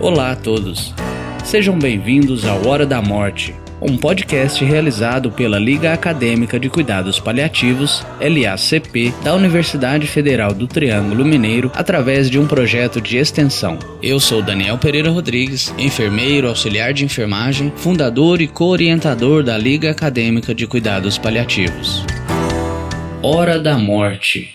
Olá a todos. Sejam bem-vindos ao Hora da Morte, um podcast realizado pela Liga Acadêmica de Cuidados Paliativos, LACP, da Universidade Federal do Triângulo Mineiro, através de um projeto de extensão. Eu sou Daniel Pereira Rodrigues, enfermeiro, auxiliar de enfermagem, fundador e co-orientador da Liga Acadêmica de Cuidados Paliativos. Hora da Morte.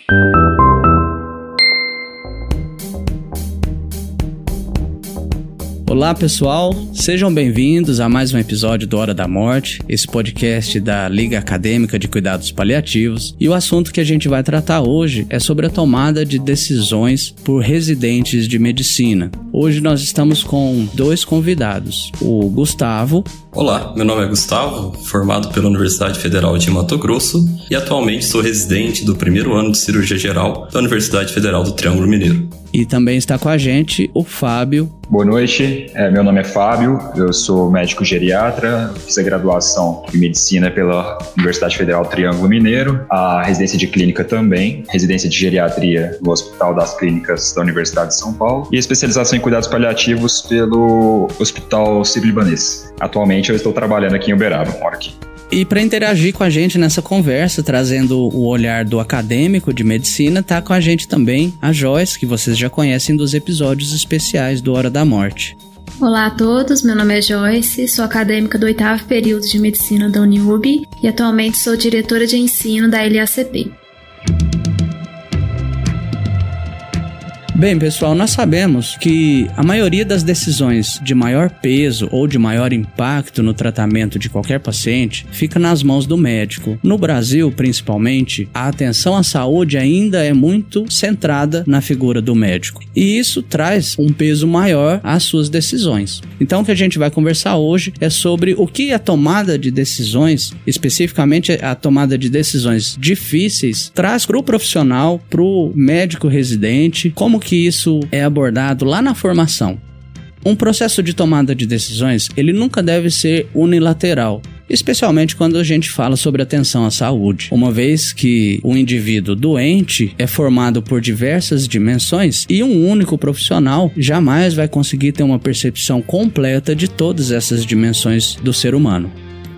Olá pessoal, sejam bem-vindos a mais um episódio do Hora da Morte, esse podcast da Liga Acadêmica de Cuidados Paliativos. E o assunto que a gente vai tratar hoje é sobre a tomada de decisões por residentes de medicina. Hoje nós estamos com dois convidados, o Gustavo. Olá, meu nome é Gustavo, formado pela Universidade Federal de Mato Grosso e atualmente sou residente do primeiro ano de cirurgia geral da Universidade Federal do Triângulo Mineiro. E também está com a gente o Fábio. Boa noite, é, meu nome é Fábio, eu sou médico geriatra, fiz a graduação em medicina pela Universidade Federal Triângulo Mineiro, a residência de clínica também, residência de geriatria no Hospital das Clínicas da Universidade de São Paulo e especialização em cuidados paliativos pelo Hospital Sírio-Libanês. Atualmente eu estou trabalhando aqui em Uberaba, moro aqui. E para interagir com a gente nessa conversa, trazendo o olhar do acadêmico de medicina, tá com a gente também a Joyce, que vocês já conhecem dos episódios especiais do Hora da Morte. Olá a todos, meu nome é Joyce, sou acadêmica do oitavo período de medicina da Uniub e atualmente sou diretora de ensino da LACP. Bem, pessoal, nós sabemos que a maioria das decisões de maior peso ou de maior impacto no tratamento de qualquer paciente fica nas mãos do médico. No Brasil, principalmente, a atenção à saúde ainda é muito centrada na figura do médico. E isso traz um peso maior às suas decisões. Então, o que a gente vai conversar hoje é sobre o que a tomada de decisões, especificamente a tomada de decisões difíceis, traz para o profissional, para o médico residente, como que isso é abordado lá na formação. Um processo de tomada de decisões, ele nunca deve ser unilateral, especialmente quando a gente fala sobre atenção à saúde, uma vez que o indivíduo doente é formado por diversas dimensões e um único profissional jamais vai conseguir ter uma percepção completa de todas essas dimensões do ser humano.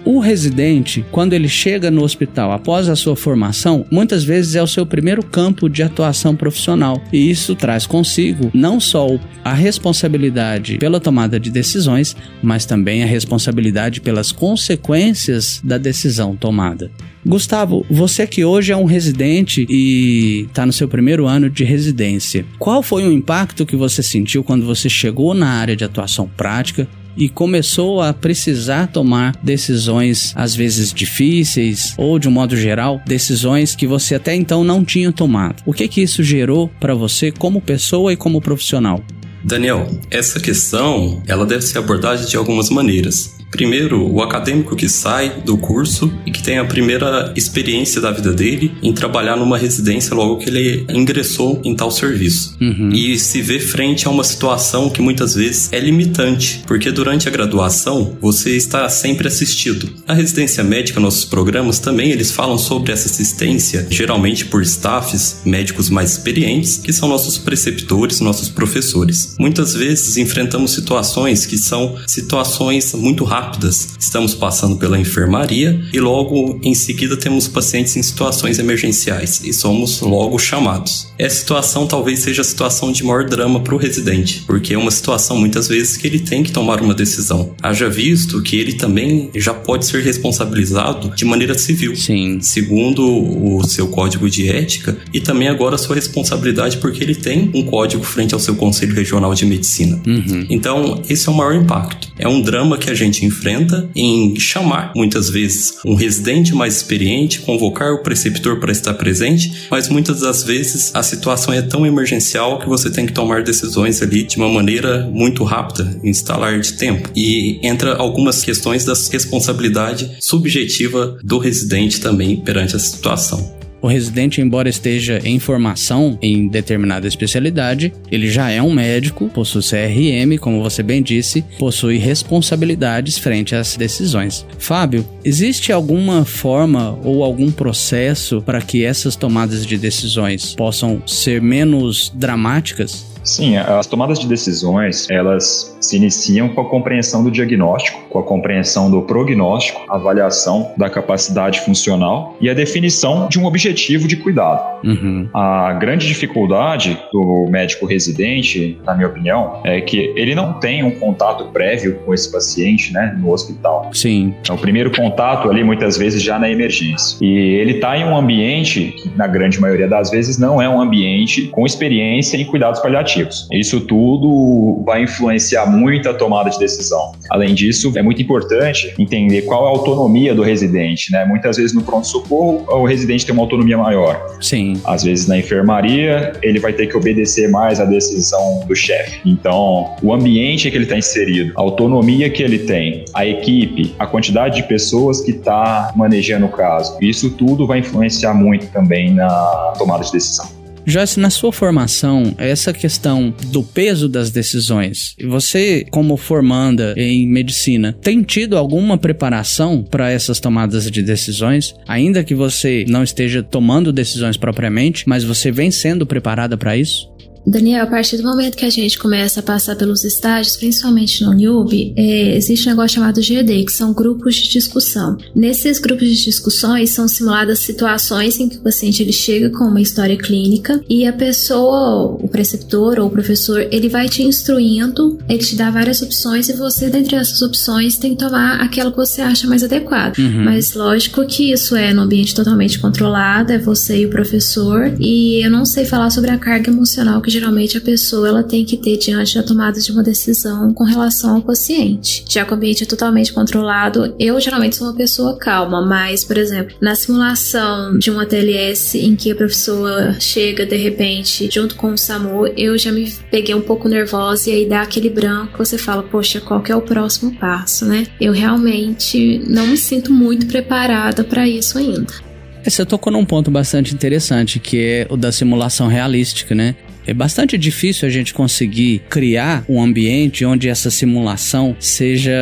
O residente, quando ele chega no hospital após a sua formação, muitas vezes é o seu primeiro campo de atuação profissional, e isso traz consigo não só a responsabilidade pela tomada de decisões, mas também a responsabilidade pelas consequências da decisão tomada. Gustavo, você que hoje é um residente e está no seu primeiro ano de residência, qual foi o impacto que você sentiu quando você chegou na área de atuação prática e começou a precisar tomar decisões às vezes difíceis ou de um modo geral decisões que você até então não tinha tomado. O que que isso gerou para você como pessoa e como profissional? Daniel, essa questão ela deve ser abordada de algumas maneiras. Primeiro, o acadêmico que sai do curso e que tem a primeira experiência da vida dele em trabalhar numa residência logo que ele ingressou em tal serviço. Uhum. E se vê frente a uma situação que muitas vezes é limitante, porque durante a graduação você está sempre assistido. Na residência médica, nossos programas também eles falam sobre essa assistência, geralmente por staffs médicos mais experientes, que são nossos preceptores, nossos professores. Muitas vezes enfrentamos situações que são situações muito rápidas rápidas. Estamos passando pela enfermaria e logo em seguida temos pacientes em situações emergenciais e somos logo chamados. Essa situação talvez seja a situação de maior drama para o residente, porque é uma situação muitas vezes que ele tem que tomar uma decisão. Haja visto que ele também já pode ser responsabilizado de maneira civil, Sim. segundo o seu código de ética e também agora a sua responsabilidade porque ele tem um código frente ao seu conselho regional de medicina. Uhum. Então esse é o maior impacto. É um drama que a gente enfrenta em chamar, muitas vezes, um residente mais experiente, convocar o preceptor para estar presente, mas muitas das vezes a situação é tão emergencial que você tem que tomar decisões ali de uma maneira muito rápida, instalar de tempo. E entra algumas questões da responsabilidade subjetiva do residente também perante a situação. O residente, embora esteja em formação em determinada especialidade, ele já é um médico, possui CRM, como você bem disse, possui responsabilidades frente às decisões. Fábio, existe alguma forma ou algum processo para que essas tomadas de decisões possam ser menos dramáticas? Sim, as tomadas de decisões, elas se iniciam com a compreensão do diagnóstico, com a compreensão do prognóstico, avaliação da capacidade funcional e a definição de um objetivo de cuidado. Uhum. A grande dificuldade do médico residente, na minha opinião, é que ele não tem um contato prévio com esse paciente, né, no hospital. Sim. É o primeiro contato ali, muitas vezes, já na emergência. E ele está em um ambiente que, na grande maioria das vezes, não é um ambiente com experiência em cuidados paliativos isso tudo vai influenciar muito a tomada de decisão. Além disso, é muito importante entender qual é a autonomia do residente, né? Muitas vezes no pronto-socorro, o residente tem uma autonomia maior. Sim. Às vezes na enfermaria, ele vai ter que obedecer mais à decisão do chefe. Então, o ambiente que ele está inserido, a autonomia que ele tem, a equipe, a quantidade de pessoas que está manejando o caso, isso tudo vai influenciar muito também na tomada de decisão. Joyce, na sua formação, essa questão do peso das decisões, você, como formanda em medicina, tem tido alguma preparação para essas tomadas de decisões? Ainda que você não esteja tomando decisões propriamente, mas você vem sendo preparada para isso? Daniel, a partir do momento que a gente começa a passar pelos estágios, principalmente no NIUB, é, existe um negócio chamado GD, que são grupos de discussão. Nesses grupos de discussões são simuladas situações em que o paciente ele chega com uma história clínica e a pessoa, o preceptor ou o professor, ele vai te instruindo, ele te dá várias opções e você, dentre essas opções, tem que tomar aquela que você acha mais adequada. Uhum. Mas lógico que isso é no ambiente totalmente controlado, é você e o professor, e eu não sei falar sobre a carga emocional que geralmente a pessoa ela tem que ter diante da tomada de uma decisão com relação ao paciente. Já que o ambiente é totalmente controlado, eu geralmente sou uma pessoa calma, mas, por exemplo, na simulação de uma TLS em que a professora chega de repente junto com o SAMU, eu já me peguei um pouco nervosa e aí dá aquele branco, você fala, poxa, qual que é o próximo passo, né? Eu realmente não me sinto muito preparada para isso ainda. Você tocou num ponto bastante interessante, que é o da simulação realística, né? É bastante difícil a gente conseguir criar um ambiente onde essa simulação seja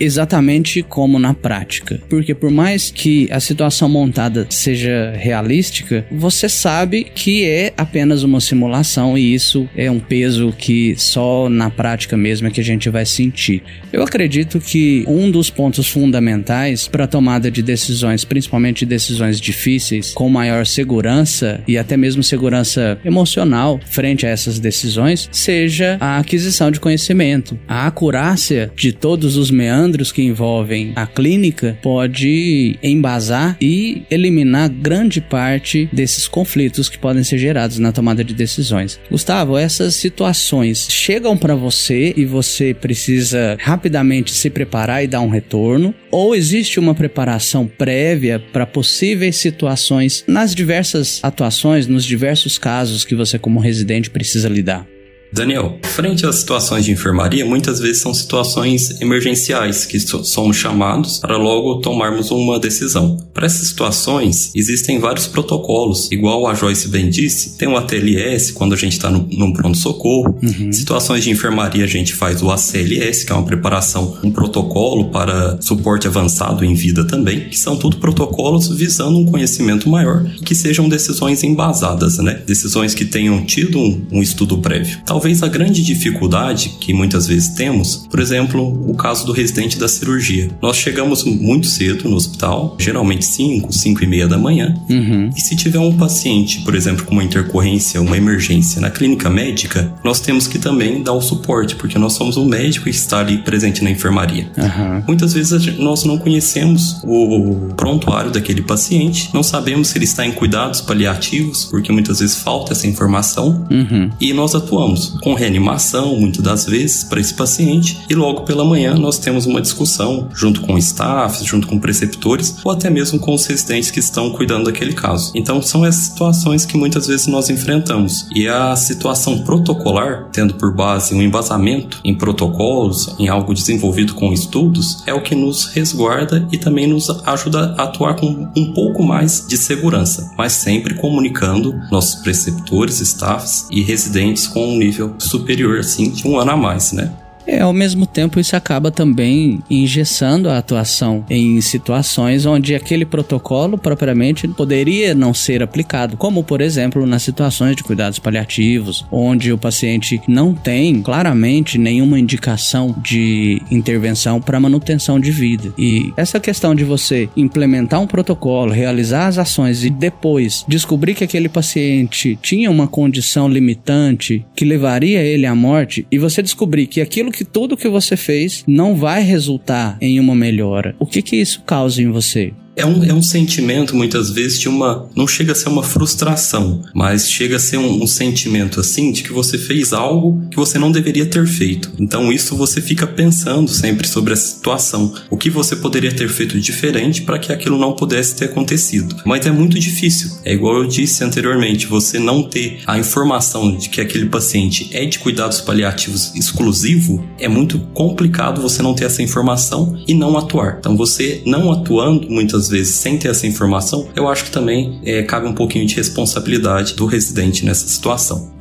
exatamente como na prática. Porque por mais que a situação montada seja realística, você sabe que é apenas uma simulação e isso é um peso que só na prática mesmo é que a gente vai sentir. Eu acredito que um dos pontos fundamentais para a tomada de decisões, principalmente decisões difíceis, com maior segurança e até mesmo segurança emocional, frente a essas decisões seja a aquisição de conhecimento. A acurácia de todos os meandros que envolvem a clínica pode embasar e eliminar grande parte desses conflitos que podem ser gerados na tomada de decisões. Gustavo, essas situações chegam para você e você precisa rapidamente se preparar e dar um retorno, ou existe uma preparação prévia para possíveis situações nas diversas atuações, nos diversos casos que você como residente residente precisa lidar. Daniel, frente às situações de enfermaria, muitas vezes são situações emergenciais que somos chamados para logo tomarmos uma decisão. Para essas situações, existem vários protocolos, igual a Joyce bem disse, tem o ATLS quando a gente está no pronto-socorro. Uhum. Situações de enfermaria, a gente faz o ACLS, que é uma preparação, um protocolo para suporte avançado em vida também, que são tudo protocolos visando um conhecimento maior e que sejam decisões embasadas, né? Decisões que tenham tido um, um estudo prévio. Talvez Talvez a grande dificuldade que muitas vezes temos, por exemplo, o caso do residente da cirurgia. Nós chegamos muito cedo no hospital, geralmente 5, 5 e meia da manhã, uhum. e se tiver um paciente, por exemplo, com uma intercorrência, uma emergência na clínica médica, nós temos que também dar o suporte, porque nós somos o médico que está ali presente na enfermaria. Uhum. Muitas vezes nós não conhecemos o prontuário daquele paciente, não sabemos se ele está em cuidados paliativos, porque muitas vezes falta essa informação, uhum. e nós atuamos com reanimação, muitas das vezes, para esse paciente, e logo pela manhã nós temos uma discussão junto com staffs, junto com preceptores, ou até mesmo com os residentes que estão cuidando daquele caso. Então são essas situações que muitas vezes nós enfrentamos. E a situação protocolar, tendo por base um embasamento em protocolos, em algo desenvolvido com estudos, é o que nos resguarda e também nos ajuda a atuar com um pouco mais de segurança, mas sempre comunicando nossos preceptores, staffs e residentes com um nível superior, assim, de um ano a mais, né? É, ao mesmo tempo, isso acaba também engessando a atuação em situações onde aquele protocolo propriamente poderia não ser aplicado, como por exemplo nas situações de cuidados paliativos, onde o paciente não tem claramente nenhuma indicação de intervenção para manutenção de vida. E essa questão de você implementar um protocolo, realizar as ações e depois descobrir que aquele paciente tinha uma condição limitante que levaria ele à morte e você descobrir que aquilo que tudo que você fez não vai resultar em uma melhora. O que que isso causa em você? É um, é um sentimento, muitas vezes, de uma. Não chega a ser uma frustração, mas chega a ser um, um, sentimento assim de que você fez algo que você não deveria ter feito. Então, isso você fica pensando sempre sobre a situação. O que você poderia ter feito diferente para que aquilo não pudesse ter acontecido. Mas é muito difícil. É igual eu disse anteriormente: você não ter a informação de que aquele paciente é de cuidados paliativos exclusivo, é muito complicado você não ter essa informação e não atuar. Então, você não atuando, muitas muitas vezes sem ter essa informação, eu acho que também é, cabe um pouquinho de responsabilidade do residente nessa situação.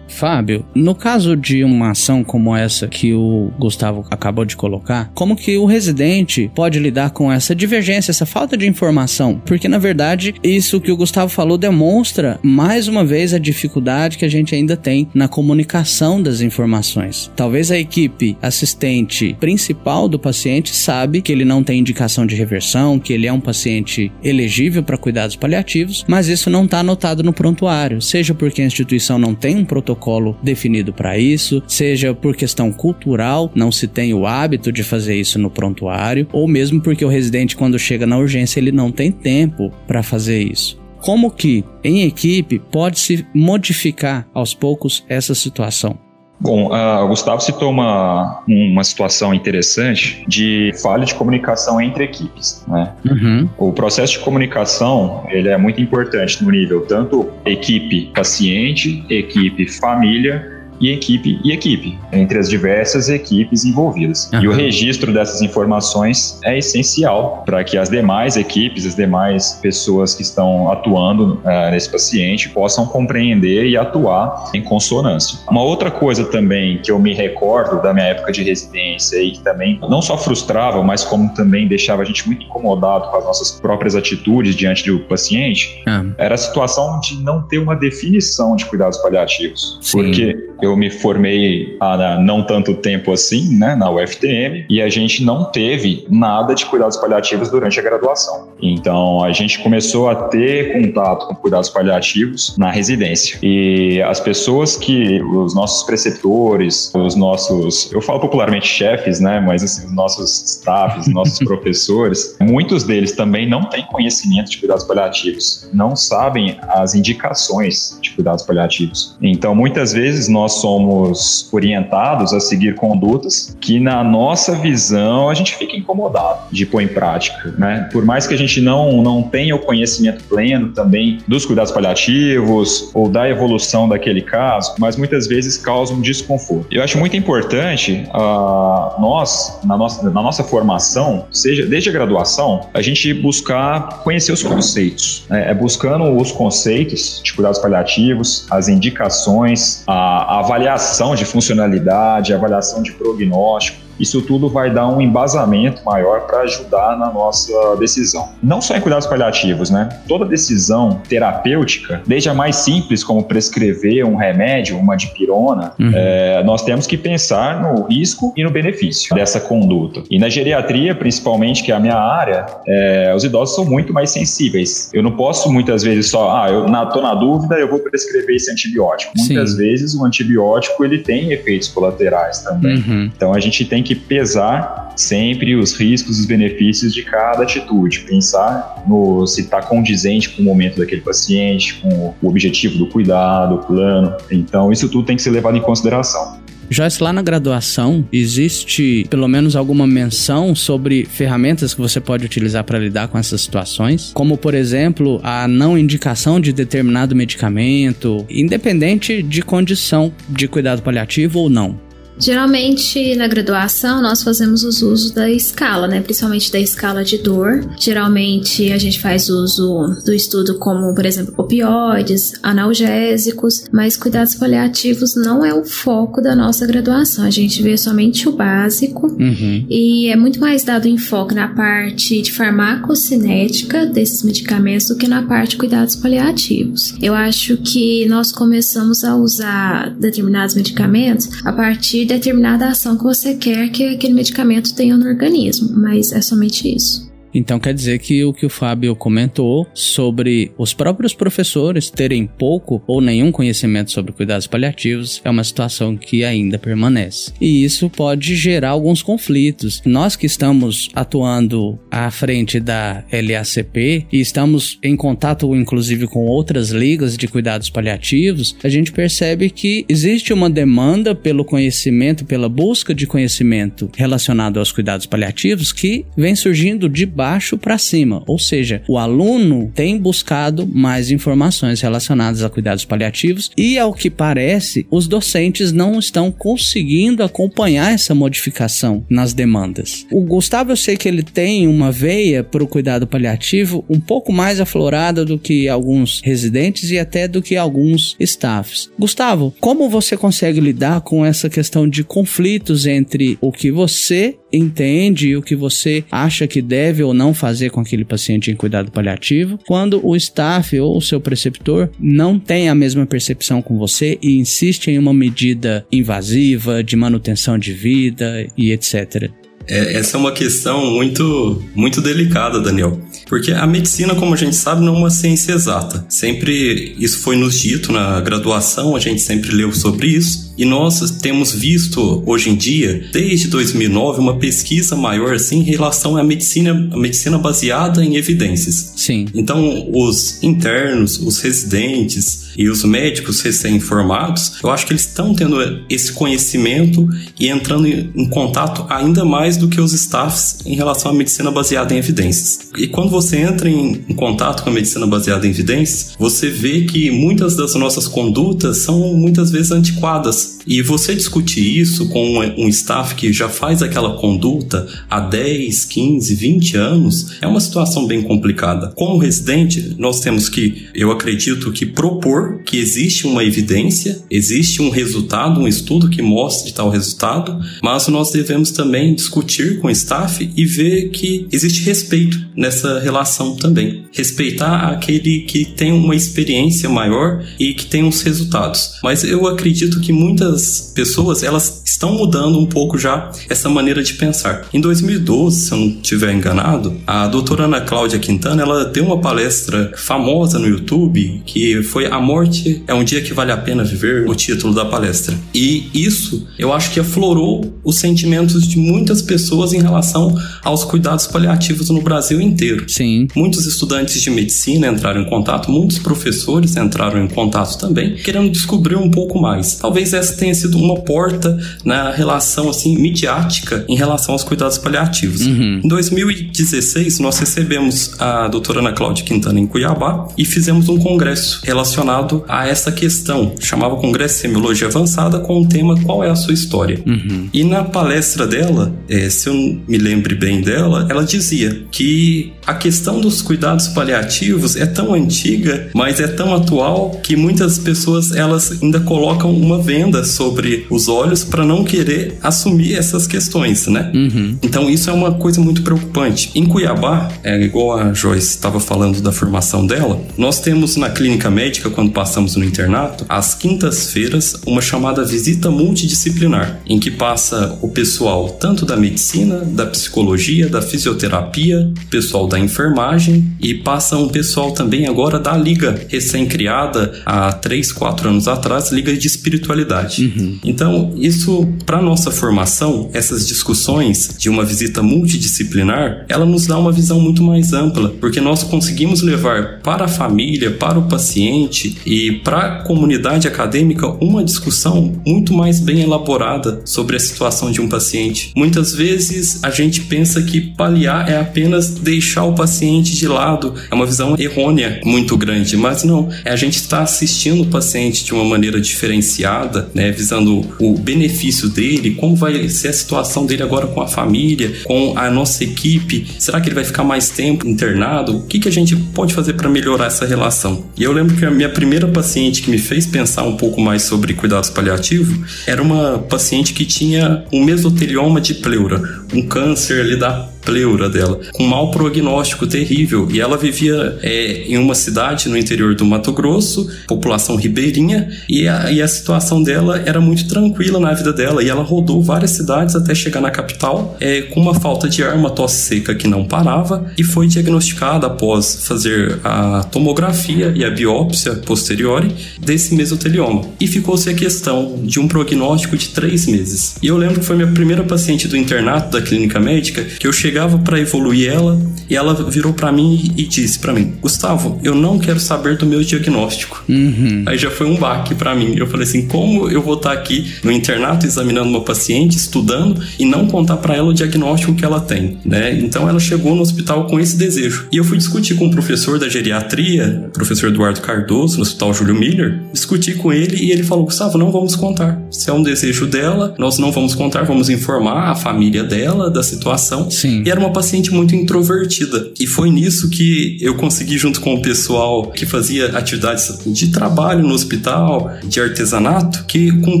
Fábio, no caso de uma ação como essa que o Gustavo acabou de colocar, como que o residente pode lidar com essa divergência, essa falta de informação? Porque na verdade, isso que o Gustavo falou demonstra mais uma vez a dificuldade que a gente ainda tem na comunicação das informações. Talvez a equipe assistente principal do paciente sabe que ele não tem indicação de reversão, que ele é um paciente elegível para cuidados paliativos, mas isso não está anotado no prontuário, seja porque a instituição não tem um protocolo protocolo definido para isso, seja por questão cultural, não se tem o hábito de fazer isso no prontuário, ou mesmo porque o residente, quando chega na urgência, ele não tem tempo para fazer isso. Como que, em equipe, pode-se modificar aos poucos essa situação? Bom, uh, o Gustavo citou uma, uma situação interessante de falha de comunicação entre equipes. Né? Uhum. O processo de comunicação ele é muito importante no nível tanto equipe paciente, equipe família e equipe e equipe, entre as diversas equipes envolvidas. Uhum. E o registro dessas informações é essencial para que as demais equipes, as demais pessoas que estão atuando uh, nesse paciente possam compreender e atuar em consonância. Uma outra coisa também que eu me recordo da minha época de residência e que também não só frustrava, mas como também deixava a gente muito incomodado com as nossas próprias atitudes diante do paciente, uhum. era a situação de não ter uma definição de cuidados paliativos. Sim. Porque eu me formei há não tanto tempo assim, né, na UFTM, e a gente não teve nada de cuidados paliativos durante a graduação. Então, a gente começou a ter contato com cuidados paliativos na residência. E as pessoas que, os nossos preceptores, os nossos, eu falo popularmente chefes, né, mas assim, os nossos staffs, nossos professores, muitos deles também não têm conhecimento de cuidados paliativos, não sabem as indicações de cuidados paliativos. Então, muitas vezes nós somos orientados a seguir condutas que, na nossa visão, a gente fica incomodado de pôr em prática, né? Por mais que a gente não, não tenha o conhecimento pleno também dos cuidados paliativos ou da evolução daquele caso, mas muitas vezes causa um desconforto. Eu acho muito importante uh, nós, na nossa, na nossa formação, seja desde a graduação, a gente buscar conhecer os conceitos. Né? É buscando os conceitos de cuidados paliativos, as indicações, a, a avaliação de funcionalidade, avaliação de prognóstico, isso tudo vai dar um embasamento maior para ajudar na nossa decisão. Não só em cuidados paliativos, né? Toda decisão terapêutica, desde a mais simples, como prescrever um remédio, uma dipirona, uhum. é, nós temos que pensar no risco e no benefício dessa conduta. E na geriatria, principalmente, que é a minha área, é, os idosos são muito mais sensíveis. Eu não posso muitas vezes só, ah, eu na, tô na dúvida, eu vou prescrever esse antibiótico. Muitas Sim. vezes o antibiótico ele tem efeitos colaterais também. Uhum. Então a gente tem que pesar sempre os riscos e os benefícios de cada atitude, pensar no se está condizente com o momento daquele paciente, com o objetivo do cuidado, o plano. Então, isso tudo tem que ser levado em consideração. Joyce, lá na graduação, existe pelo menos alguma menção sobre ferramentas que você pode utilizar para lidar com essas situações? Como, por exemplo, a não indicação de determinado medicamento, independente de condição de cuidado paliativo ou não. Geralmente na graduação nós fazemos os usos da escala, né? Principalmente da escala de dor. Geralmente a gente faz uso do estudo como, por exemplo, opioides, analgésicos, mas cuidados paliativos não é o foco da nossa graduação. A gente vê somente o básico uhum. e é muito mais dado enfoque na parte de farmacocinética desses medicamentos do que na parte de cuidados paliativos. Eu acho que nós começamos a usar determinados medicamentos a partir determinada ação que você quer que aquele medicamento tenha no organismo, mas é somente isso. Então quer dizer que o que o Fábio comentou sobre os próprios professores terem pouco ou nenhum conhecimento sobre cuidados paliativos é uma situação que ainda permanece. E isso pode gerar alguns conflitos. Nós que estamos atuando à frente da LACP e estamos em contato inclusive com outras ligas de cuidados paliativos, a gente percebe que existe uma demanda pelo conhecimento, pela busca de conhecimento relacionado aos cuidados paliativos que vem surgindo de baixo para cima, ou seja, o aluno tem buscado mais informações relacionadas a cuidados paliativos e, ao que parece, os docentes não estão conseguindo acompanhar essa modificação nas demandas. O Gustavo, eu sei que ele tem uma veia para o cuidado paliativo um pouco mais aflorada do que alguns residentes e até do que alguns staffs. Gustavo, como você consegue lidar com essa questão de conflitos entre o que você entende e o que você acha que deve ou não fazer com aquele paciente em cuidado paliativo, quando o staff ou o seu preceptor não tem a mesma percepção com você e insiste em uma medida invasiva de manutenção de vida e etc. É, essa é uma questão muito, muito delicada, Daniel. Porque a medicina, como a gente sabe, não é uma ciência exata. Sempre isso foi nos dito na graduação, a gente sempre leu sobre isso. E nós temos visto hoje em dia, desde 2009, uma pesquisa maior assim, em relação à medicina, à medicina baseada em evidências. Sim. Então, os internos, os residentes e os médicos recém-formados, eu acho que eles estão tendo esse conhecimento e entrando em contato ainda mais do que os staffs em relação à medicina baseada em evidências. E quando você entra em, em contato com a medicina baseada em evidências, você vê que muitas das nossas condutas são muitas vezes antiquadas e você discutir isso com um staff que já faz aquela conduta há 10, 15, 20 anos é uma situação bem complicada. Como residente, nós temos que, eu acredito que propor que existe uma evidência, existe um resultado, um estudo que mostre tal resultado, mas nós devemos também discutir com o staff e ver que existe respeito nessa relação também. Respeitar aquele que tem uma experiência maior e que tem os resultados. Mas eu acredito que muitas pessoas elas estão mudando um pouco já essa maneira de pensar. Em 2012, se eu não estiver enganado, a doutora Ana Cláudia Quintana ela deu uma palestra famosa no YouTube que foi A Morte é um Dia que Vale a Pena Viver, o título da palestra. E isso eu acho que aflorou os sentimentos de muitas pessoas em relação aos cuidados paliativos no Brasil inteiro. Sim. Muitos estudantes de medicina entraram em contato, muitos professores entraram em contato também, querendo descobrir um pouco mais. Talvez essa tenha sido uma porta na relação assim midiática em relação aos cuidados paliativos. Uhum. Em 2016, nós recebemos a doutora Ana Cláudia Quintana em Cuiabá e fizemos um congresso relacionado a essa questão. Chamava Congresso de Semiologia Avançada com o tema Qual é a sua história? Uhum. E na palestra dela, é, se eu me lembre bem dela, ela dizia que a questão dos cuidados paliativos é tão antiga, mas é tão atual que muitas pessoas elas ainda colocam uma venda sobre os olhos para não querer assumir essas questões, né? Uhum. Então isso é uma coisa muito preocupante. Em Cuiabá, é igual a Joyce estava falando da formação dela, nós temos na clínica médica quando passamos no internato, às quintas-feiras, uma chamada visita multidisciplinar, em que passa o pessoal tanto da medicina, da psicologia, da fisioterapia, pessoal da enfermagem e passa um pessoal também agora da liga recém-criada há 3, 4 anos atrás, liga de espiritualidade. Uhum. Então, isso para nossa formação, essas discussões de uma visita multidisciplinar, ela nos dá uma visão muito mais ampla, porque nós conseguimos levar para a família, para o paciente e para a comunidade acadêmica uma discussão muito mais bem elaborada sobre a situação de um paciente. Muitas vezes a gente pensa que paliar é apenas deixar o paciente de lado, é uma visão errônea muito grande, mas não, é a gente está assistindo o paciente de uma maneira diferenciada, né, visando o benefício dele, como vai ser a situação dele agora com a família, com a nossa equipe, será que ele vai ficar mais tempo internado? O que, que a gente pode fazer para melhorar essa relação? E eu lembro que a minha primeira paciente que me fez pensar um pouco mais sobre cuidados paliativos era uma paciente que tinha um mesotelioma de pleura, um câncer ali da pleura dela, com um mau prognóstico terrível. E ela vivia é, em uma cidade no interior do Mato Grosso, população ribeirinha, e a, e a situação dela era muito tranquila na vida dela. E ela rodou várias cidades até chegar na capital, é, com uma falta de ar, uma tosse seca que não parava, e foi diagnosticada após fazer a tomografia e a biópsia posteriori desse mesotelioma. E ficou-se a questão de um prognóstico de três meses. E eu lembro que foi minha primeira paciente do internato da clínica médica que eu cheguei chegava para evoluir ela e ela virou para mim e disse para mim: Gustavo, eu não quero saber do meu diagnóstico. Uhum. Aí já foi um baque para mim. Eu falei assim: como eu vou estar tá aqui no internato examinando uma paciente, estudando e não contar para ela o diagnóstico que ela tem, né? Então ela chegou no hospital com esse desejo. E eu fui discutir com o professor da geriatria, professor Eduardo Cardoso, no Hospital Júlio Miller, discuti com ele e ele falou: Gustavo, não vamos contar. Se é um desejo dela, nós não vamos contar, vamos informar a família dela da situação. Sim. E era uma paciente muito introvertida. E foi nisso que eu consegui, junto com o pessoal que fazia atividades de trabalho no hospital, de artesanato, que com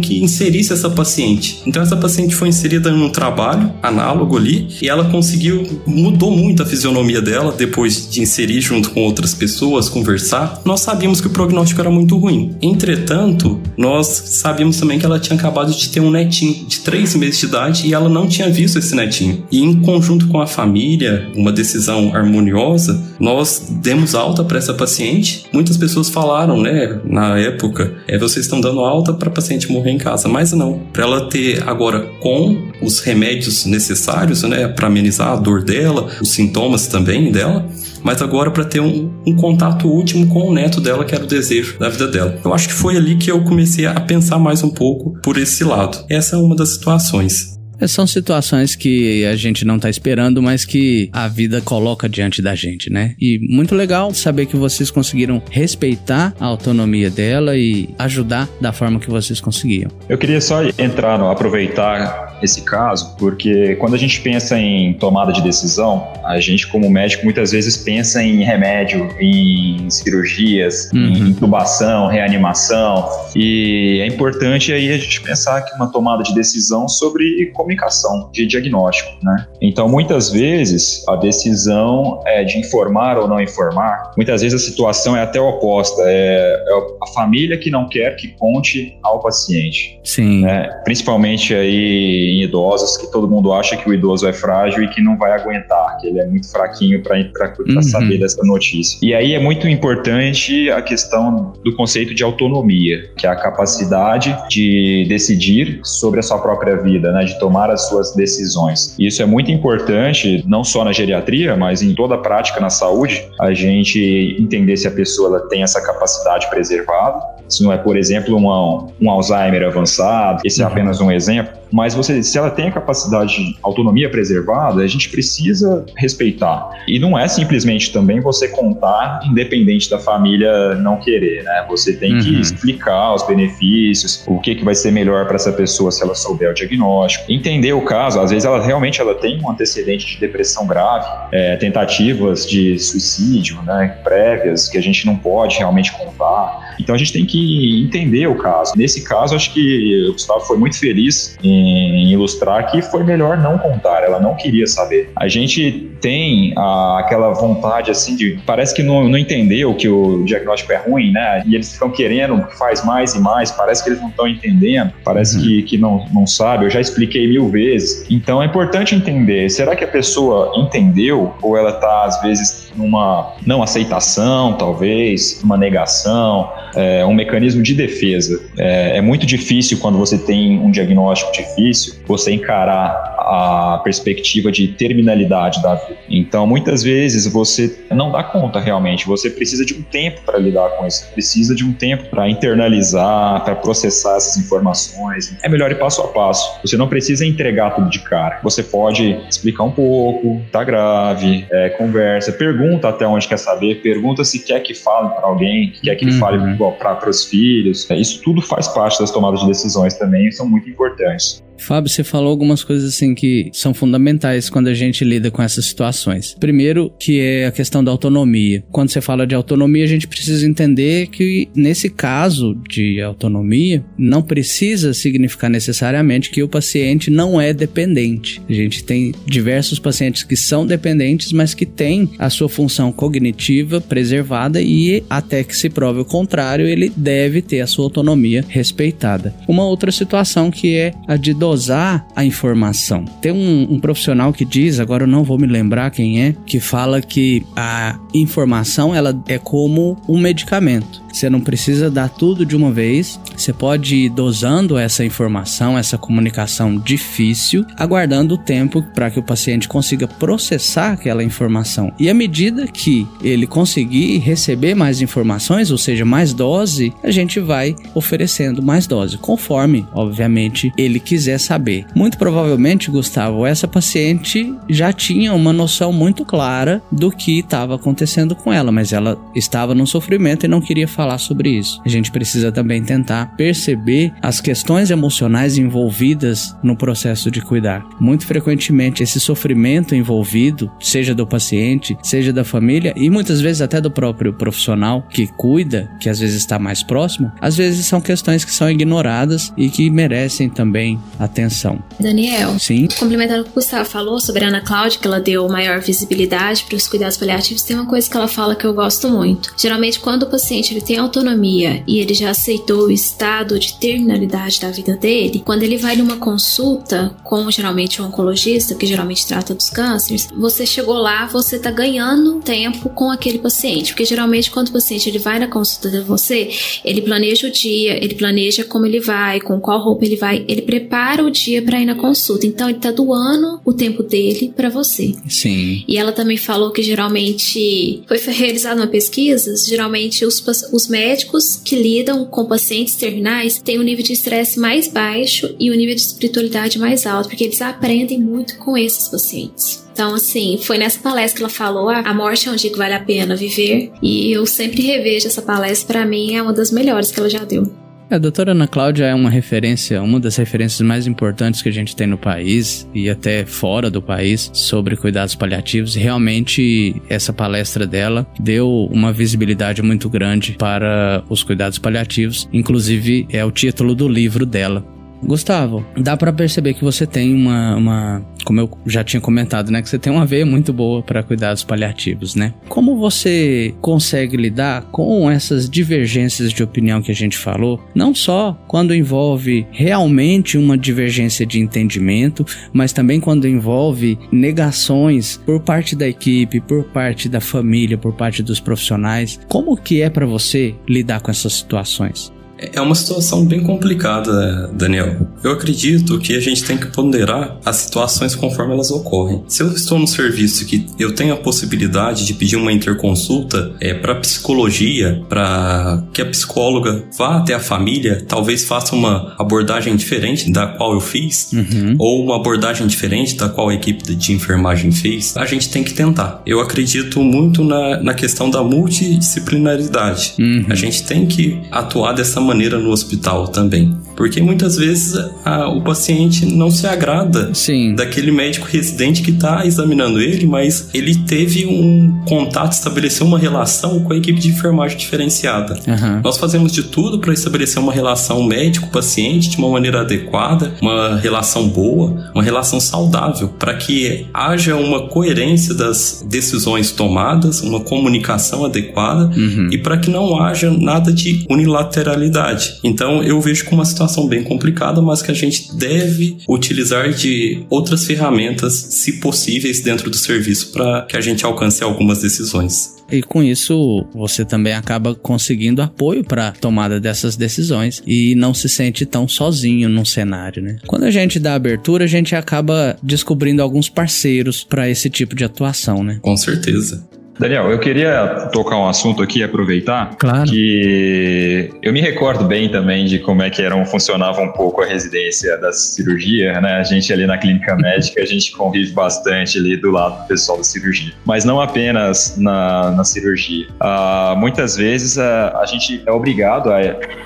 que inserisse essa paciente. Então essa paciente foi inserida num trabalho análogo ali e ela conseguiu mudou muito a fisionomia dela depois de inserir junto com outras pessoas, conversar. Nós sabíamos que o prognóstico era muito ruim. Entretanto, nós sabíamos também que ela tinha acabado de ter um netinho de três meses de idade e ela não tinha visto esse netinho. E em conjunto com a família, uma decisão harmoniosa, nós demos alta para essa paciente. Muitas pessoas falaram, né, na época, é vocês estão dando alta para a paciente morrer em casa, mas não. Para ela ter agora com os remédios necessários, né, para amenizar a dor dela, os sintomas também dela, mas agora para ter um, um, contato último com o neto dela, que era o desejo da vida dela. Eu acho que foi ali que eu comecei a pensar mais um pouco por esse lado. Essa é uma das situações. É, são situações que a gente não tá esperando, mas que a vida coloca diante da gente, né? E muito legal saber que vocês conseguiram respeitar a autonomia dela e ajudar da forma que vocês conseguiam. Eu queria só entrar, no, aproveitar esse caso, porque quando a gente pensa em tomada de decisão, a gente, como médico, muitas vezes pensa em remédio, em cirurgias, uhum. em intubação, reanimação, e é importante aí a gente pensar que uma tomada de decisão sobre comunicação, de diagnóstico, né? Então, muitas vezes, a decisão é de informar ou não informar, muitas vezes a situação é até oposta, é, é a família que não quer que conte ao paciente. Sim. Né? Principalmente aí em idosos, que todo mundo acha que o idoso é frágil e que não vai aguentar, que ele é muito fraquinho para uhum. saber dessa notícia. E aí é muito importante a questão do conceito de autonomia, que é a capacidade de decidir sobre a sua própria vida, né? de tomar tomar as suas decisões. Isso é muito importante, não só na geriatria, mas em toda a prática na saúde, a gente entender se a pessoa tem essa capacidade preservada, se não é, por exemplo, uma, um Alzheimer avançado, esse é uhum. apenas um exemplo, mas você, se ela tem a capacidade de autonomia preservada, a gente precisa respeitar. E não é simplesmente também você contar, independente da família não querer, né? Você tem uhum. que explicar os benefícios, o que, que vai ser melhor para essa pessoa se ela souber o diagnóstico, entender o caso. Às vezes ela realmente ela tem um antecedente de depressão grave, é, tentativas de suicídio, né, prévias que a gente não pode realmente contar. Então a gente tem que entender o caso. Nesse caso, acho que o Gustavo foi muito feliz em ilustrar que foi melhor não contar, ela não queria saber. A gente tem a, aquela vontade assim de parece que não, não entendeu que o diagnóstico é ruim, né? E eles ficam querendo que faz mais e mais, parece que eles não estão entendendo, parece uhum. que, que não, não sabe, eu já expliquei mil vezes. Então é importante entender, será que a pessoa entendeu ou ela está às vezes numa não aceitação, talvez, uma negação, é, um mecanismo de defesa. É, é muito difícil quando você tem um diagnóstico difícil, você encarar a perspectiva de terminalidade da vida. Então, muitas vezes você não dá conta realmente, você precisa de um tempo para lidar com isso, precisa de um tempo para internalizar, para processar essas informações. É melhor ir passo a passo. Você não precisa entregar tudo de cara. Você pode explicar um pouco, tá grave, é, conversa, pergunta até onde quer saber, pergunta se quer que fale para alguém, quer que ele uhum. fale para os filhos. Isso tudo faz parte das tomadas de decisões também são muito importantes. Fábio, você falou algumas coisas assim que são fundamentais quando a gente lida com essas situações. Primeiro, que é a questão da autonomia. Quando você fala de autonomia, a gente precisa entender que nesse caso de autonomia, não precisa significar necessariamente que o paciente não é dependente. A gente tem diversos pacientes que são dependentes, mas que têm a sua função cognitiva preservada e até que se prove o contrário, ele deve ter a sua autonomia respeitada. Uma outra situação que é a de dosar a informação. Tem um, um, profissional que diz, agora eu não vou me lembrar quem é, que fala que a informação ela é como um medicamento. Você não precisa dar tudo de uma vez. Você pode ir dosando essa informação, essa comunicação difícil, aguardando o tempo para que o paciente consiga processar aquela informação. E à medida que ele conseguir receber mais informações, ou seja, mais dose, a gente vai oferecendo mais dose, conforme, obviamente, ele quiser saber. Muito provavelmente, Gustavo, essa paciente já tinha uma noção muito clara do que estava acontecendo com ela, mas ela estava no sofrimento e não queria falar sobre isso. A gente precisa também tentar perceber as questões emocionais envolvidas no processo de cuidar. Muito frequentemente, esse sofrimento envolvido, seja do paciente, seja da família e muitas vezes até do próprio profissional que cuida, que às vezes está mais próximo, às vezes são questões que são ignoradas e que merecem também atenção. Daniel, sim. Complementando o que o Gustavo falou sobre a Ana Cláudia, que ela deu maior visibilidade para os cuidados paliativos, tem uma coisa que ela fala que eu gosto muito. Geralmente, quando o paciente ele tem autonomia e ele já aceitou o estado de terminalidade da vida dele, quando ele vai numa consulta com geralmente um oncologista, que geralmente trata dos cânceres, você chegou lá, você tá ganhando tempo com aquele paciente, porque geralmente quando o paciente ele vai na consulta de você, ele planeja o dia, ele planeja como ele vai, com qual roupa ele vai, ele prepara o dia para ir na consulta. Então ele tá doando o tempo dele para você. Sim. E ela também falou que geralmente foi realizada uma pesquisa, geralmente os, os os médicos que lidam com pacientes terminais têm um nível de estresse mais baixo e um nível de espiritualidade mais alto, porque eles aprendem muito com esses pacientes. Então, assim, foi nessa palestra que ela falou: ah, a morte é um dia que vale a pena viver. E eu sempre revejo essa palestra, para mim é uma das melhores que ela já deu. A doutora Ana Cláudia é uma referência, uma das referências mais importantes que a gente tem no país e até fora do país sobre cuidados paliativos. Realmente, essa palestra dela deu uma visibilidade muito grande para os cuidados paliativos. Inclusive, é o título do livro dela, Gustavo, dá para perceber que você tem uma, uma, como eu já tinha comentado, né, que você tem uma veia muito boa para cuidados paliativos, né? Como você consegue lidar com essas divergências de opinião que a gente falou, não só quando envolve realmente uma divergência de entendimento, mas também quando envolve negações por parte da equipe, por parte da família, por parte dos profissionais. Como que é para você lidar com essas situações? É uma situação bem complicada, Daniel. Eu acredito que a gente tem que ponderar as situações conforme elas ocorrem. Se eu estou no serviço que eu tenho a possibilidade de pedir uma interconsulta é, para psicologia, para que a psicóloga vá até a família, talvez faça uma abordagem diferente da qual eu fiz, uhum. ou uma abordagem diferente da qual a equipe de enfermagem fez, a gente tem que tentar. Eu acredito muito na, na questão da multidisciplinaridade. Uhum. A gente tem que atuar dessa maneira no hospital também. Porque muitas vezes a, o paciente não se agrada Sim. daquele médico residente que está examinando ele, mas ele teve um contato, estabeleceu uma relação com a equipe de enfermagem diferenciada. Uhum. Nós fazemos de tudo para estabelecer uma relação médico-paciente de uma maneira adequada, uma relação boa, uma relação saudável, para que haja uma coerência das decisões tomadas, uma comunicação adequada uhum. e para que não haja nada de unilateralidade então eu vejo como uma situação bem complicada, mas que a gente deve utilizar de outras ferramentas, se possíveis, dentro do serviço para que a gente alcance algumas decisões. E com isso, você também acaba conseguindo apoio para tomada dessas decisões e não se sente tão sozinho num cenário, né? Quando a gente dá abertura, a gente acaba descobrindo alguns parceiros para esse tipo de atuação, né? Com certeza. Daniel, eu queria tocar um assunto aqui, aproveitar, claro. que eu me recordo bem também de como é que era, funcionava um pouco a residência da cirurgia, né? A gente ali na clínica médica, a gente convive bastante ali do lado do pessoal da cirurgia, mas não apenas na, na cirurgia. Ah, muitas vezes a, a gente é obrigado a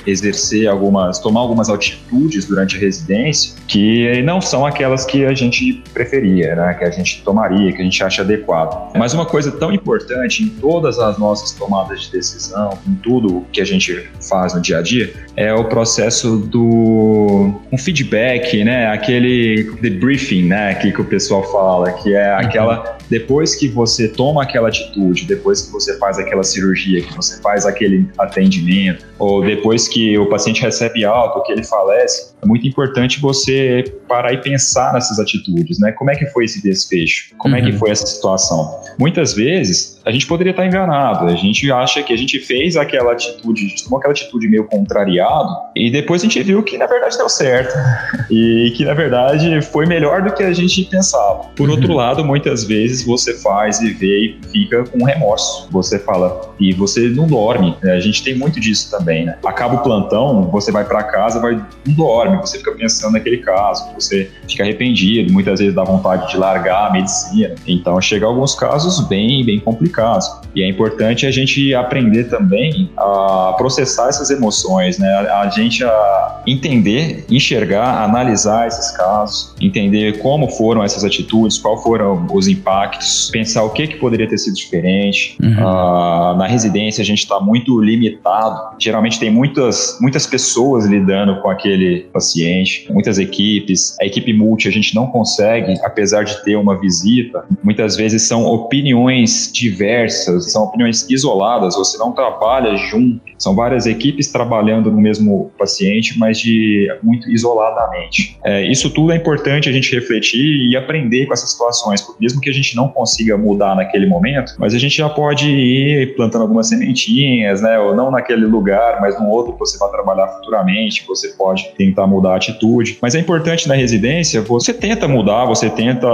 exercer algumas, tomar algumas atitudes durante a residência que não são aquelas que a gente preferia, né? Que a gente tomaria, que a gente acha adequado. Mas uma coisa tão importante importante em todas as nossas tomadas de decisão, em tudo que a gente faz no dia a dia, é o processo do um feedback, né? Aquele debriefing, né? Que, que o pessoal fala, que é uhum. aquela depois que você toma aquela atitude, depois que você faz aquela cirurgia, que você faz aquele atendimento, ou depois que o paciente recebe alta, que ele falece, é muito importante você parar e pensar nessas atitudes, né? Como é que foi esse desfecho? Como uhum. é que uhum. foi essa situação? Muitas vezes a gente poderia estar enganado, a gente acha que a gente fez aquela atitude, a gente tomou aquela atitude meio contrariado, e depois a gente viu que na verdade deu certo, e que na verdade foi melhor do que a gente pensava. Por uhum. outro lado, muitas vezes você faz e vê e fica com remorso. Você fala, e você não dorme, né? a gente tem muito disso também, né? Acaba o plantão, você vai para casa, vai, não dorme, você fica pensando naquele caso, você fica arrependido, muitas vezes dá vontade de largar a medicina. Então chega alguns casos bem, bem complicados. E é importante a gente aprender também a processar essas emoções, né? A gente a entender, enxergar, analisar esses casos, entender como foram essas atitudes, qual foram os impactos, pensar o que, que poderia ter sido diferente. Uhum. Uh, na residência a gente está muito limitado. Geralmente tem muitas, muitas pessoas lidando com aquele paciente, muitas equipes. A equipe multi a gente não consegue, apesar de ter uma visita. Muitas vezes são opiniões diversas, são opiniões isoladas. Você não trabalha junto. São várias equipes trabalhando no mesmo paciente, mas de muito isoladamente. É, isso tudo é importante a gente refletir e aprender com essas situações, mesmo que a gente não consiga mudar naquele momento, mas a gente já pode ir plantando algumas sementinhas, né? Ou não naquele lugar, mas num outro que você vai trabalhar futuramente, você pode tentar mudar a atitude. Mas é importante na residência, você tenta mudar, você tenta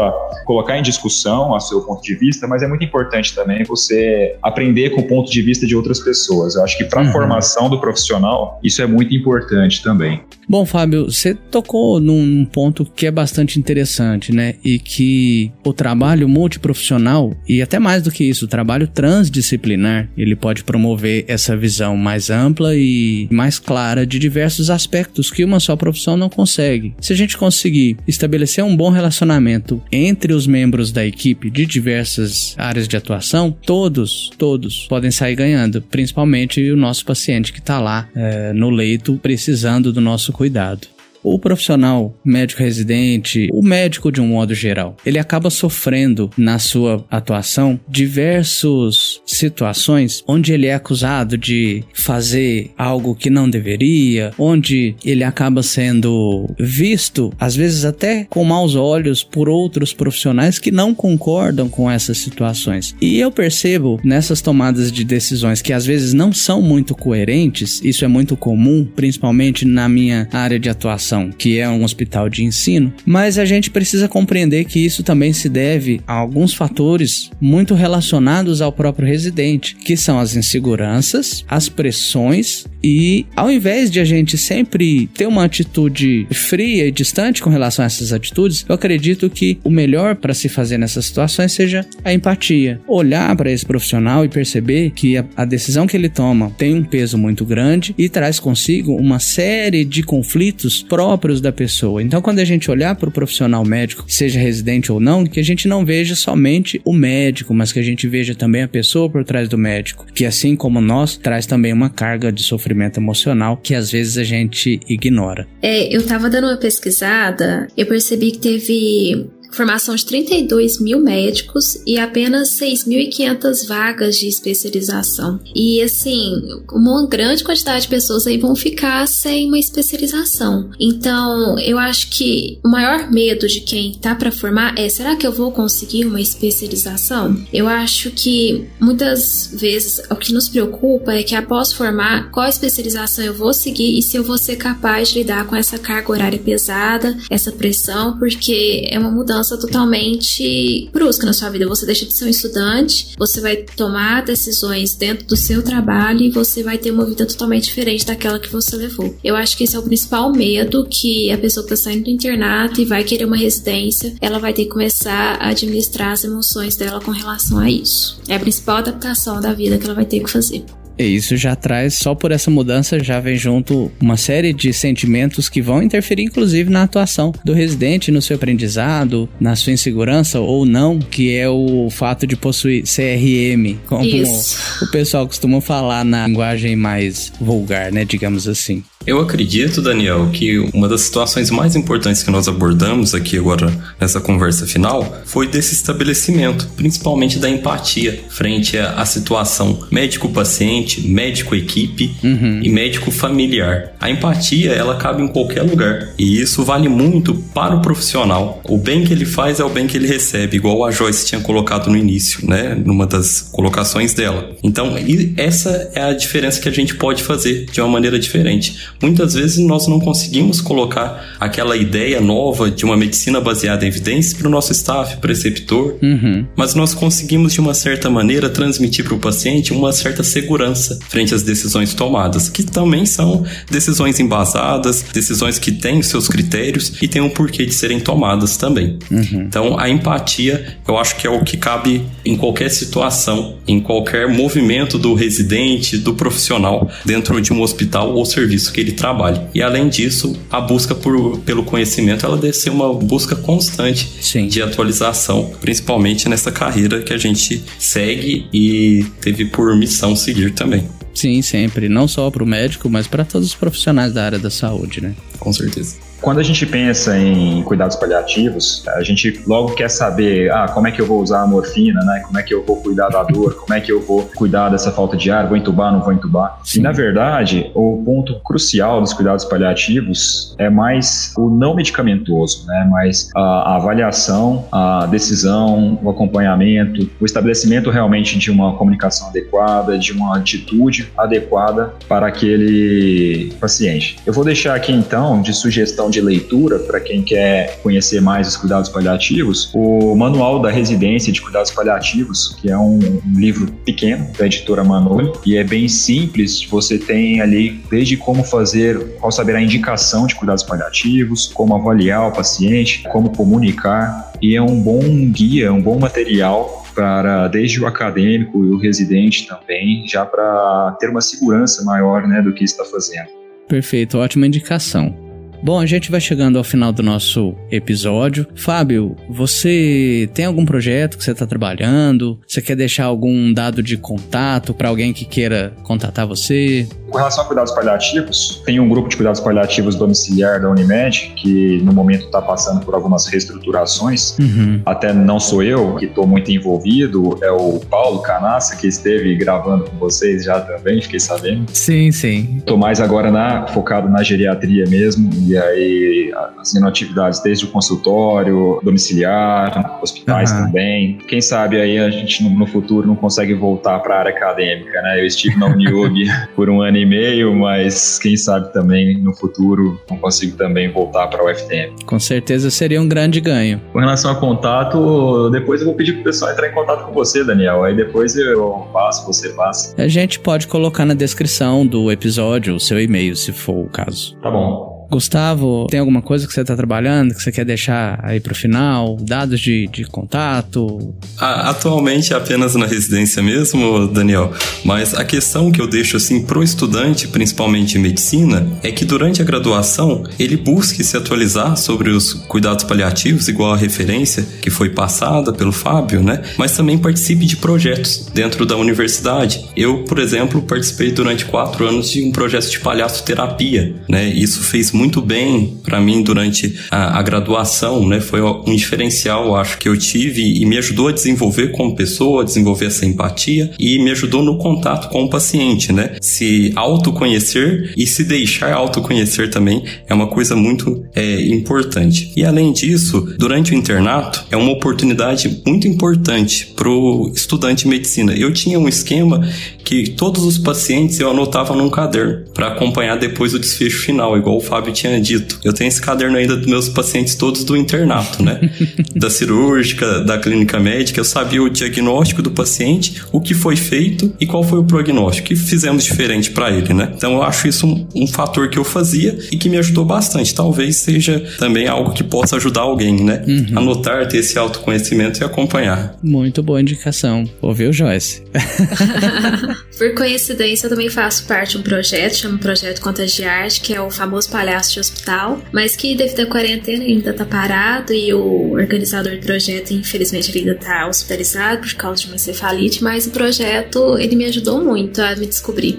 colocar em discussão a seu ponto de vista, mas é muito importante também você aprender com o ponto de vista de outras pessoas. Eu acho que para a uhum. formação do profissional, isso é muito importante também. Bom, Fábio, você tocou num ponto que é bastante interessante, né? E que o trabalho multiprofissional, e até mais do que isso, o trabalho transdisciplinar, ele pode promover essa visão mais ampla e mais clara de diversos aspectos que uma só profissão não consegue. Se a gente conseguir estabelecer um bom relacionamento entre os membros da equipe de diversas áreas de atuação, todos, todos podem sair ganhando, principalmente o nosso paciente que está lá é, no leito precisando do nosso cuidado o profissional médico residente, o médico de um modo geral, ele acaba sofrendo na sua atuação diversas situações onde ele é acusado de fazer algo que não deveria, onde ele acaba sendo visto, às vezes até com maus olhos, por outros profissionais que não concordam com essas situações. E eu percebo nessas tomadas de decisões que às vezes não são muito coerentes, isso é muito comum, principalmente na minha área de atuação que é um hospital de ensino, mas a gente precisa compreender que isso também se deve a alguns fatores muito relacionados ao próprio residente, que são as inseguranças, as pressões e ao invés de a gente sempre ter uma atitude fria e distante com relação a essas atitudes, eu acredito que o melhor para se fazer nessas situações seja a empatia. Olhar para esse profissional e perceber que a, a decisão que ele toma tem um peso muito grande e traz consigo uma série de conflitos próximos próprios da pessoa. Então, quando a gente olhar para o profissional médico, seja residente ou não, que a gente não veja somente o médico, mas que a gente veja também a pessoa por trás do médico, que assim como nós, traz também uma carga de sofrimento emocional que às vezes a gente ignora. É, eu estava dando uma pesquisada, eu percebi que teve formação de 32 mil médicos e apenas 6.500 vagas de especialização. E assim, uma grande quantidade de pessoas aí vão ficar sem uma especialização. Então, eu acho que o maior medo de quem tá para formar é: será que eu vou conseguir uma especialização? Eu acho que muitas vezes o que nos preocupa é que após formar, qual especialização eu vou seguir e se eu vou ser capaz de lidar com essa carga horária pesada, essa pressão, porque é uma mudança totalmente brusca na sua vida. Você deixa de ser um estudante, você vai tomar decisões dentro do seu trabalho e você vai ter uma vida totalmente diferente daquela que você levou. Eu acho que esse é o principal medo que a pessoa que está saindo do internato e vai querer uma residência, ela vai ter que começar a administrar as emoções dela com relação a isso. É a principal adaptação da vida que ela vai ter que fazer. E isso já traz, só por essa mudança, já vem junto uma série de sentimentos que vão interferir, inclusive, na atuação do residente, no seu aprendizado, na sua insegurança ou não, que é o fato de possuir CRM, como isso. o pessoal costuma falar na linguagem mais vulgar, né, digamos assim. Eu acredito, Daniel, que uma das situações mais importantes que nós abordamos aqui agora nessa conversa final foi desse estabelecimento, principalmente da empatia frente à situação médico-paciente, médico-equipe uhum. e médico-familiar. A empatia, ela cabe em qualquer lugar e isso vale muito para o profissional. O bem que ele faz é o bem que ele recebe, igual a Joyce tinha colocado no início, né, numa das colocações dela. Então, essa é a diferença que a gente pode fazer de uma maneira diferente muitas vezes nós não conseguimos colocar aquela ideia nova de uma medicina baseada em evidências para o nosso staff, preceptor, uhum. mas nós conseguimos de uma certa maneira transmitir para o paciente uma certa segurança frente às decisões tomadas, que também são decisões embasadas, decisões que têm seus critérios e têm um porquê de serem tomadas também. Uhum. Então, a empatia, eu acho que é o que cabe em qualquer situação, em qualquer movimento do residente, do profissional dentro de um hospital ou serviço que ele trabalhe. E além disso, a busca por, pelo conhecimento ela deve ser uma busca constante Sim. de atualização, principalmente nessa carreira que a gente segue e teve por missão seguir também. Sim, sempre. Não só para o médico, mas para todos os profissionais da área da saúde, né? Com certeza. Quando a gente pensa em cuidados paliativos, a gente logo quer saber, ah, como é que eu vou usar a morfina, né? Como é que eu vou cuidar da dor? Como é que eu vou cuidar dessa falta de ar? Vou entubar, não vou entubar? Sim. E na verdade, o ponto crucial dos cuidados paliativos é mais o não medicamentoso, né? Mais a, avaliação, a decisão, o acompanhamento, o estabelecimento realmente de uma comunicação adequada, de uma atitude adequada para aquele paciente. Eu vou deixar aqui então de sugestão de leitura para quem quer conhecer mais os cuidados paliativos, o Manual da Residência de Cuidados Paliativos, que é um, um livro pequeno da editora Manoli e é bem simples. Você tem ali desde como fazer, qual saber a indicação de cuidados paliativos, como avaliar o paciente, como comunicar e é um bom guia, um bom material para desde o acadêmico e o residente também, já para ter uma segurança maior né, do que está fazendo. Perfeito, ótima indicação. Bom, a gente vai chegando ao final do nosso episódio. Fábio, você tem algum projeto que você está trabalhando? Você quer deixar algum dado de contato para alguém que queira contatar você? Com relação a cuidados paliativos, tem um grupo de cuidados paliativos domiciliar da Unimed que no momento está passando por algumas reestruturações. Uhum. Até não sou eu que estou muito envolvido, é o Paulo Canassa que esteve gravando com vocês já também, fiquei sabendo. Sim, sim. Estou mais agora na, focado na geriatria mesmo e aí fazendo atividades desde o consultório, domiciliar, hospitais uhum. também. Quem sabe aí a gente no, no futuro não consegue voltar para a área acadêmica, né? Eu estive na Uniub por um ano e meio, mas quem sabe também no futuro não consigo também voltar para o UFTM. Com certeza seria um grande ganho. Com relação ao contato, depois eu vou pedir para o pessoal entrar em contato com você, Daniel. Aí depois eu passo, você passa. A gente pode colocar na descrição do episódio o seu e-mail, se for o caso. Tá bom. Gustavo, tem alguma coisa que você está trabalhando que você quer deixar aí para o final? Dados de, de contato? atualmente apenas na residência mesmo, Daniel. Mas a questão que eu deixo assim pro estudante, principalmente em medicina, é que durante a graduação ele busque se atualizar sobre os cuidados paliativos, igual a referência que foi passada pelo Fábio, né? Mas também participe de projetos dentro da universidade. Eu, por exemplo, participei durante quatro anos de um projeto de palhaço terapia, né? Isso fez muito bem para mim durante a, a, graduação, né? Foi um diferencial, acho que eu tive e me ajudou a desenvolver como pessoa, a desenvolver essa empatia e me ajudou no contato com o paciente, né? Se autoconhecer e se deixar autoconhecer também é uma coisa muito é, importante. E além disso, durante o internato é uma oportunidade muito importante para o estudante de medicina. Eu tinha um esquema que todos os pacientes eu anotava num caderno para acompanhar depois o desfecho final, igual o Fábio tinha dito. Eu tenho esse caderno ainda dos meus pacientes todos do internato, né? da cirúrgica, da clínica médica, eu sabia o diagnóstico do paciente, o que foi feito e qual foi o prognóstico, o que fizemos diferente para ele, né? Então eu acho isso um, um fator que eu fazia e que me ajudou bastante. Talvez seja também algo que possa ajudar alguém, né? Uhum. Anotar, ter esse autoconhecimento e acompanhar. Muito boa indicação. Ouviu, Joyce? Por coincidência, eu também faço parte de um projeto, chama Projeto Contagiarte, que é o famoso palhaço de hospital, mas que devido à quarentena ainda tá parado e o organizador do projeto, infelizmente, ele ainda tá hospitalizado por causa de uma encefalite, mas o projeto, ele me ajudou muito a me descobrir.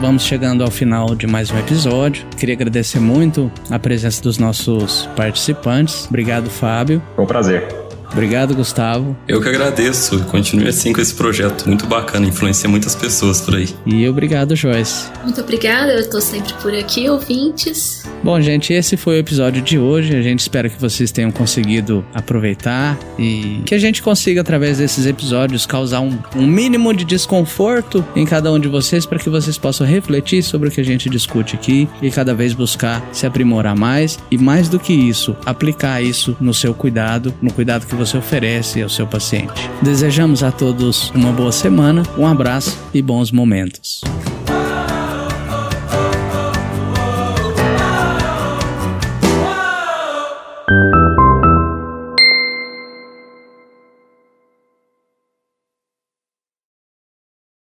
Vamos chegando ao final de mais um episódio. Queria agradecer muito a presença dos nossos participantes. Obrigado, Fábio. Foi um prazer. Obrigado, Gustavo. Eu que agradeço. Continue assim com esse projeto. Muito bacana, influencia muitas pessoas por aí. E obrigado, Joyce. Muito obrigada, eu tô sempre por aqui, ouvintes. Bom, gente, esse foi o episódio de hoje. A gente espera que vocês tenham conseguido aproveitar e que a gente consiga, através desses episódios, causar um, um mínimo de desconforto em cada um de vocês para que vocês possam refletir sobre o que a gente discute aqui e cada vez buscar se aprimorar mais e, mais do que isso, aplicar isso no seu cuidado, no cuidado que você oferece ao seu paciente. Desejamos a todos uma boa semana, um abraço e bons momentos.